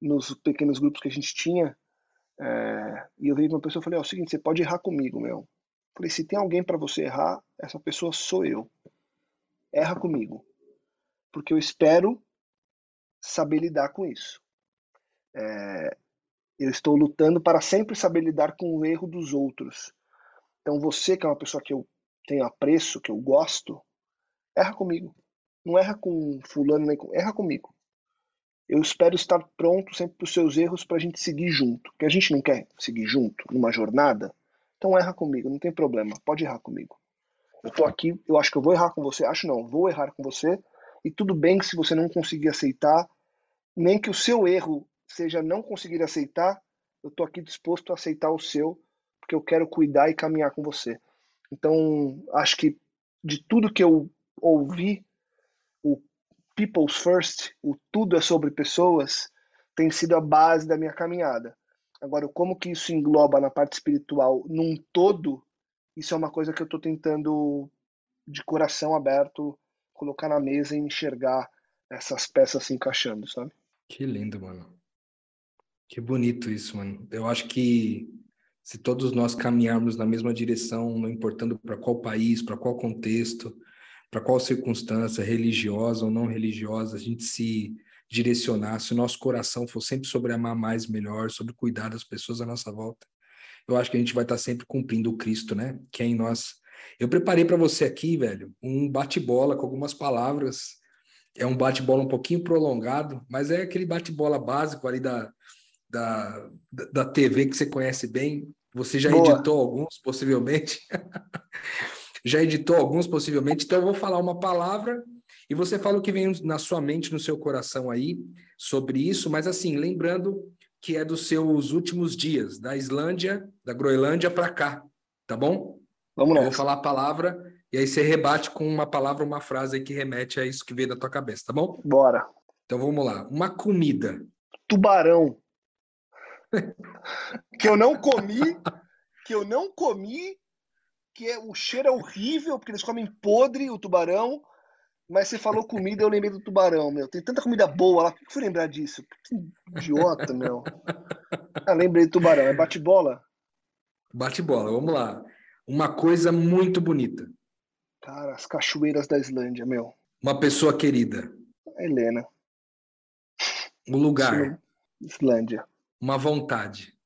nos pequenos grupos que a gente tinha. Uh, e eu vi uma pessoa e falei: é o seguinte, você pode errar comigo, meu. falei: se tem alguém para você errar, essa pessoa sou eu erra comigo. Porque eu espero saber lidar com isso. É, eu estou lutando para sempre saber lidar com o erro dos outros. Então você, que é uma pessoa que eu tenho apreço, que eu gosto, erra comigo. Não erra com fulano, nem com... erra comigo. Eu espero estar pronto sempre para os seus erros para a gente seguir junto. Porque a gente não quer seguir junto numa jornada. Então erra comigo, não tem problema, pode errar comigo. Eu tô aqui, eu acho que eu vou errar com você, acho não, vou errar com você, e tudo bem se você não conseguir aceitar, nem que o seu erro seja não conseguir aceitar, eu tô aqui disposto a aceitar o seu, porque eu quero cuidar e caminhar com você. Então, acho que de tudo que eu ouvi, o People's First, o tudo é sobre pessoas, tem sido a base da minha caminhada. Agora, como que isso engloba na parte espiritual num todo, isso é uma coisa que eu estou tentando, de coração aberto, colocar na mesa e enxergar essas peças se encaixando, sabe?
Que lindo, mano. Que bonito isso, mano. Eu acho que se todos nós caminharmos na mesma direção, não importando para qual país, para qual contexto, para qual circunstância, religiosa ou não religiosa, a gente se direcionar, se o nosso coração for sempre sobre amar mais, melhor, sobre cuidar das pessoas à nossa volta, eu acho que a gente vai estar sempre cumprindo o Cristo, né? Que é em nós. Eu preparei para você aqui, velho, um bate-bola com algumas palavras. É um bate-bola um pouquinho prolongado, mas é aquele bate-bola básico ali da, da, da TV que você conhece bem. Você já Boa. editou alguns, possivelmente. já editou alguns, possivelmente. Então, eu vou falar uma palavra e você fala o que vem na sua mente, no seu coração aí sobre isso, mas assim, lembrando que é dos seus últimos dias, da Islândia, da Groenlândia para cá, tá bom?
Vamos lá.
Eu vou falar a palavra e aí você rebate com uma palavra, uma frase que remete a isso que veio da tua cabeça, tá bom?
Bora.
Então vamos lá. Uma comida.
Tubarão. que eu não comi, que eu não comi, que é, o cheiro é horrível, porque eles comem podre o tubarão. Mas você falou comida, eu lembrei do tubarão, meu. Tem tanta comida boa lá. Por que fui lembrar disso? Que idiota, meu. Ah, lembrei do tubarão. É bate-bola?
Bate-bola, vamos lá. Uma coisa muito bonita.
Cara, as cachoeiras da Islândia, meu.
Uma pessoa querida.
A Helena.
Um lugar.
Islândia.
Uma vontade.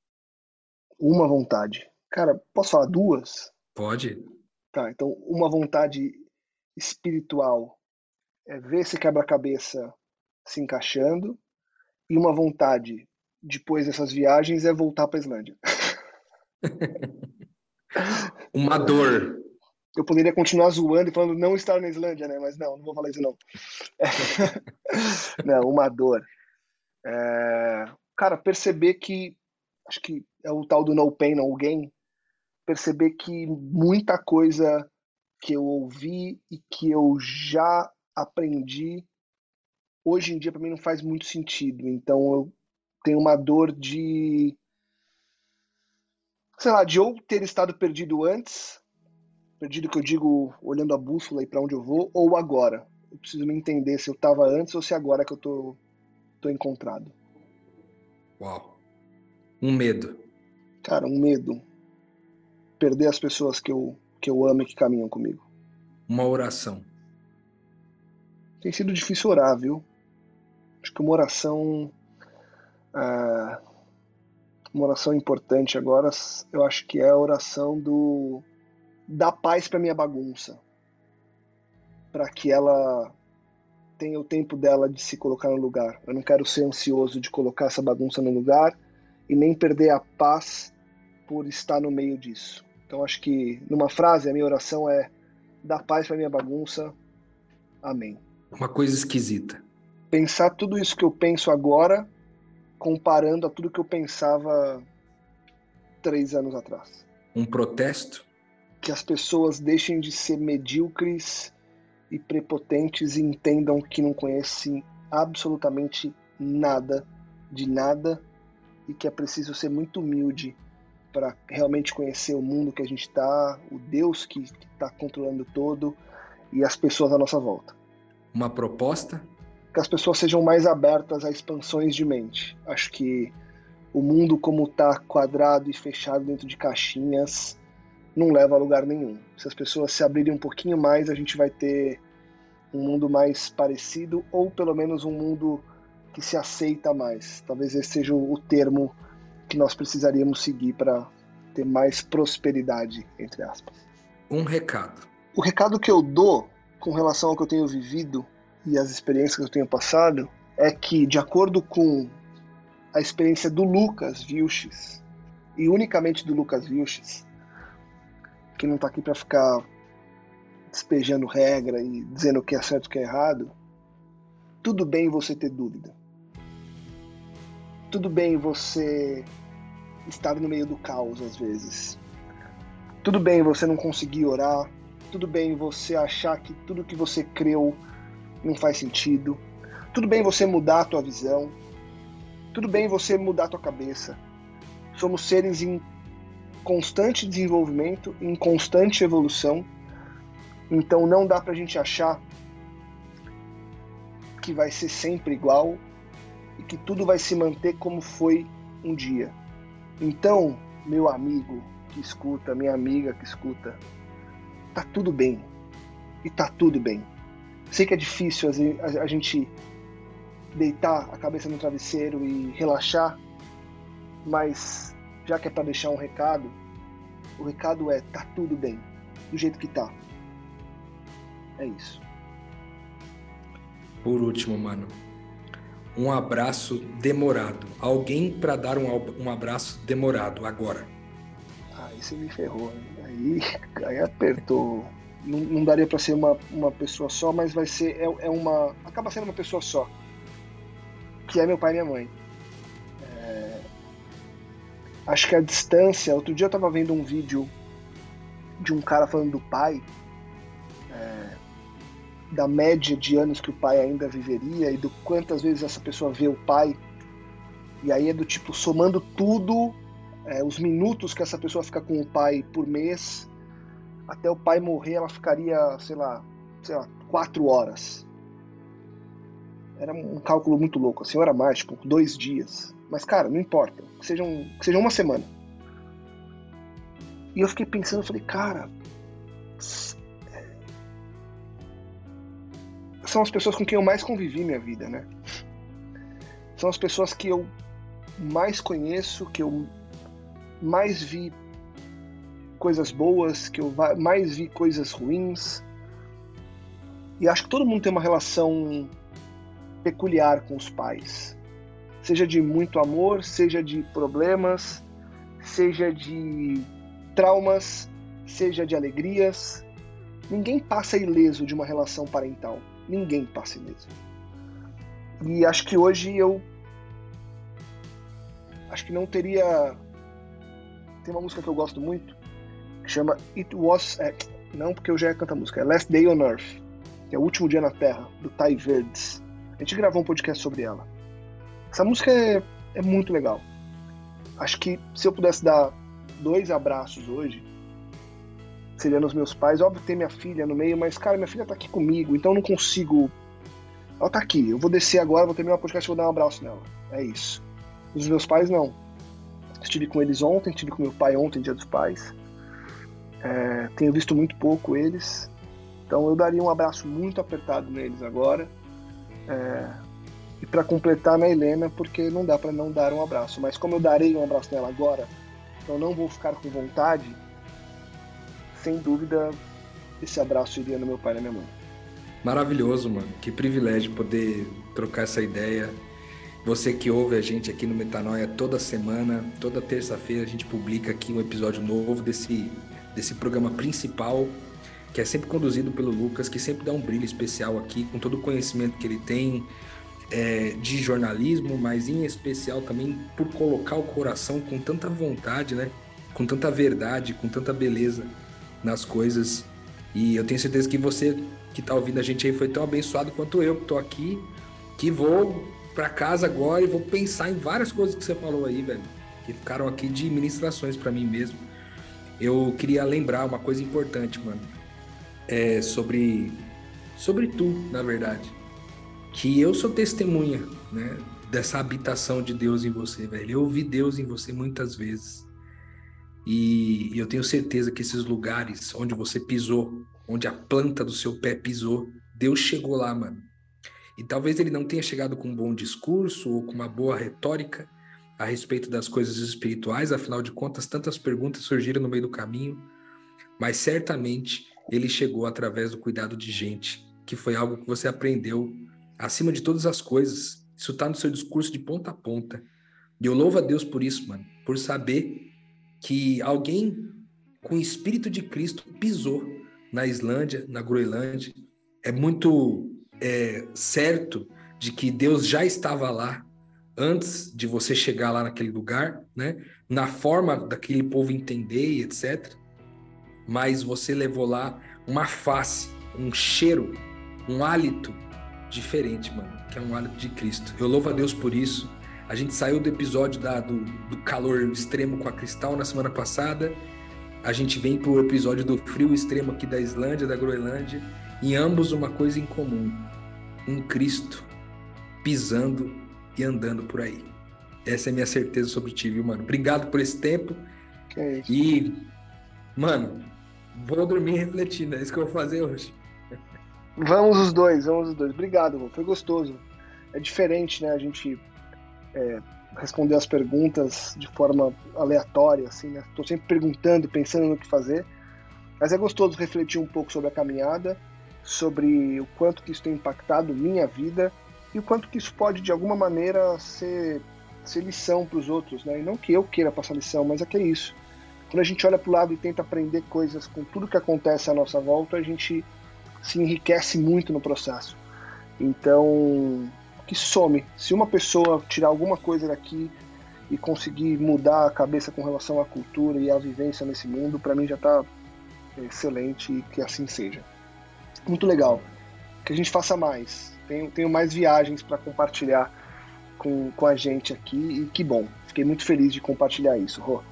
Uma vontade. Cara, posso falar duas?
Pode.
Tá, então uma vontade espiritual é ver esse quebra-cabeça se encaixando E uma vontade depois dessas viagens é voltar para a Islândia.
uma dor.
Eu poderia continuar zoando e falando não estar na Islândia, né? Mas não, não vou falar isso não. não, uma dor. É... Cara, perceber que acho que é o tal do no pain no gain. Perceber que muita coisa que eu ouvi e que eu já aprendi hoje em dia para mim não faz muito sentido. Então eu tenho uma dor de sei lá, de ou ter estado perdido antes, perdido que eu digo olhando a bússola e para onde eu vou, ou agora. Eu preciso me entender se eu estava antes ou se agora que eu tô tô encontrado.
Uau. Um medo.
Cara, um medo. Perder as pessoas que eu que eu amo e que caminham comigo.
Uma oração.
Tem sido difícil orar, viu? Acho que uma oração. Ah, uma oração importante agora, eu acho que é a oração do da paz para minha bagunça, para que ela tenha o tempo dela de se colocar no lugar. Eu não quero ser ansioso de colocar essa bagunça no lugar e nem perder a paz por estar no meio disso. Então acho que numa frase a minha oração é dar paz para minha bagunça. Amém.
Uma coisa esquisita.
Pensar tudo isso que eu penso agora comparando a tudo que eu pensava três anos atrás.
Um protesto?
Que as pessoas deixem de ser medíocres e prepotentes e entendam que não conhecem absolutamente nada de nada e que é preciso ser muito humilde para realmente conhecer o mundo que a gente está, o Deus que está controlando todo e as pessoas à nossa volta.
Uma proposta
que as pessoas sejam mais abertas a expansões de mente. Acho que o mundo como está quadrado e fechado dentro de caixinhas não leva a lugar nenhum. Se as pessoas se abrirem um pouquinho mais, a gente vai ter um mundo mais parecido ou pelo menos um mundo que se aceita mais. Talvez esse seja o termo que nós precisaríamos seguir para ter mais prosperidade, entre aspas.
Um recado.
O recado que eu dou com relação ao que eu tenho vivido e as experiências que eu tenho passado é que, de acordo com a experiência do Lucas Vilches, e unicamente do Lucas Vilches, que não está aqui para ficar despejando regra e dizendo o que é certo e o que é errado, tudo bem você ter dúvida. Tudo bem você estar no meio do caos às vezes. Tudo bem você não conseguir orar. Tudo bem você achar que tudo que você creu não faz sentido. Tudo bem você mudar a tua visão. Tudo bem você mudar a tua cabeça. Somos seres em constante desenvolvimento, em constante evolução. Então não dá pra gente achar que vai ser sempre igual e que tudo vai se manter como foi um dia. Então, meu amigo que escuta, minha amiga que escuta, tá tudo bem. E tá tudo bem. Sei que é difícil a gente deitar a cabeça no travesseiro e relaxar, mas já que é para deixar um recado, o recado é: tá tudo bem, do jeito que tá. É isso.
Por último, mano, um abraço demorado. Alguém para dar um, um abraço demorado agora.
Aí você me ferrou. Aí, aí apertou não, não daria para ser uma, uma pessoa só, mas vai ser é, é, uma acaba sendo uma pessoa só, que é meu pai e minha mãe. É, acho que a distância. Outro dia eu tava vendo um vídeo de um cara falando do pai, é, da média de anos que o pai ainda viveria e do quantas vezes essa pessoa vê o pai. E aí é do tipo somando tudo, é, os minutos que essa pessoa fica com o pai por mês até o pai morrer, ela ficaria, sei lá, sei lá, quatro horas. Era um cálculo muito louco, assim, era mais, tipo, dois dias. Mas, cara, não importa, que seja, um, que seja uma semana. E eu fiquei pensando, falei, cara, são as pessoas com quem eu mais convivi minha vida, né? São as pessoas que eu mais conheço, que eu mais vi coisas boas, que eu mais vi coisas ruins. E acho que todo mundo tem uma relação peculiar com os pais. seja de muito amor, seja de problemas, seja de traumas, seja de alegrias. Ninguém passa ileso de uma relação parental. Ninguém passa ileso. E acho que hoje eu. Acho que não teria. Tem uma música que eu gosto muito que chama It Was. É, não, porque eu já ia cantar a música. É Last Day on Earth, que é o último dia na Terra, do Ty Verdes. A gente gravou um podcast sobre ela. Essa música é, é muito legal. Acho que se eu pudesse dar dois abraços hoje, seria nos meus pais. Óbvio que tem minha filha no meio, mas, cara, minha filha tá aqui comigo, então eu não consigo. Ela tá aqui, eu vou descer agora, vou terminar o podcast e vou dar um abraço nela. É isso. Os meus pais, não. Estive com eles ontem, estive com meu pai ontem, dia dos pais. É, tenho visto muito pouco eles. Então eu daria um abraço muito apertado neles agora. É, e para completar na Helena, porque não dá para não dar um abraço. Mas como eu darei um abraço nela agora, então não vou ficar com vontade, sem dúvida esse abraço iria no meu pai e na minha mãe.
Maravilhoso, mano. Que privilégio poder trocar essa ideia. Você que ouve a gente aqui no Metanoia toda semana, toda terça-feira a gente publica aqui um episódio novo desse, desse programa principal, que é sempre conduzido pelo Lucas, que sempre dá um brilho especial aqui, com todo o conhecimento que ele tem, é, de jornalismo, mas em especial também por colocar o coração com tanta vontade, né? Com tanta verdade, com tanta beleza nas coisas. E eu tenho certeza que você que está ouvindo a gente aí foi tão abençoado quanto eu que estou aqui, que vou para casa agora e vou pensar em várias coisas que você falou aí, velho, que ficaram aqui de ministrações para mim mesmo. Eu queria lembrar uma coisa importante, mano, é sobre sobre tu, na verdade que eu sou testemunha, né, dessa habitação de Deus em você, velho. Eu ouvi Deus em você muitas vezes. E, eu tenho certeza que esses lugares onde você pisou, onde a planta do seu pé pisou, Deus chegou lá, mano. E talvez ele não tenha chegado com um bom discurso ou com uma boa retórica a respeito das coisas espirituais, afinal de contas, tantas perguntas surgiram no meio do caminho, mas certamente ele chegou através do cuidado de gente, que foi algo que você aprendeu acima de todas as coisas. Isso está no seu discurso de ponta a ponta. E eu louvo a Deus por isso, mano, por saber que alguém com o espírito de Cristo pisou na Islândia, na Groenlândia. É muito é, certo de que Deus já estava lá antes de você chegar lá naquele lugar, né? Na forma daquele povo entender e etc. Mas você levou lá uma face, um cheiro, um hálito diferente, mano, que é um hálito de Cristo. Eu louvo a Deus por isso. A gente saiu do episódio da, do, do calor extremo com a Cristal na semana passada. A gente vem pro episódio do frio extremo aqui da Islândia, da Groenlândia. E ambos uma coisa em comum: um Cristo pisando e andando por aí. Essa é a minha certeza sobre ti, viu, mano? Obrigado por esse tempo.
É
e, mano, vou dormir refletindo. É isso que eu vou fazer hoje.
Vamos os dois, vamos os dois. Obrigado, foi gostoso. É diferente, né? A gente é, responder as perguntas de forma aleatória, assim, né? Tô sempre perguntando, pensando no que fazer. Mas é gostoso refletir um pouco sobre a caminhada, sobre o quanto que isso tem impactado minha vida e o quanto que isso pode, de alguma maneira, ser, ser lição para os outros, né? E não que eu queira passar lição, mas é que é isso. Quando a gente olha para o lado e tenta aprender coisas com tudo que acontece à nossa volta, a gente se enriquece muito no processo. Então, que some. Se uma pessoa tirar alguma coisa daqui e conseguir mudar a cabeça com relação à cultura e à vivência nesse mundo, para mim já está excelente e que assim seja. Muito legal. Que a gente faça mais. Tenho, tenho mais viagens para compartilhar com, com a gente aqui e que bom. Fiquei muito feliz de compartilhar isso, Rô.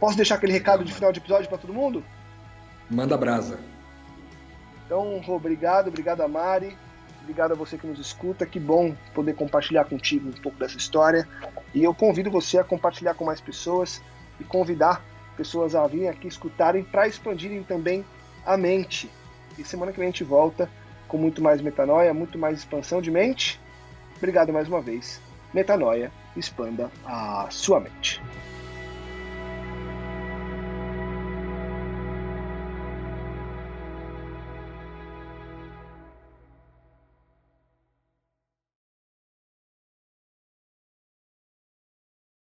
Posso deixar aquele recado de final de episódio para todo mundo?
Manda brasa.
Então, obrigado, obrigado a Mari, obrigado a você que nos escuta. Que bom poder compartilhar contigo um pouco dessa história. E eu convido você a compartilhar com mais pessoas e convidar pessoas a virem aqui escutarem para expandirem também a mente. E semana que vem a gente volta com muito mais metanoia, muito mais expansão de mente. Obrigado mais uma vez. Metanoia, expanda a sua mente.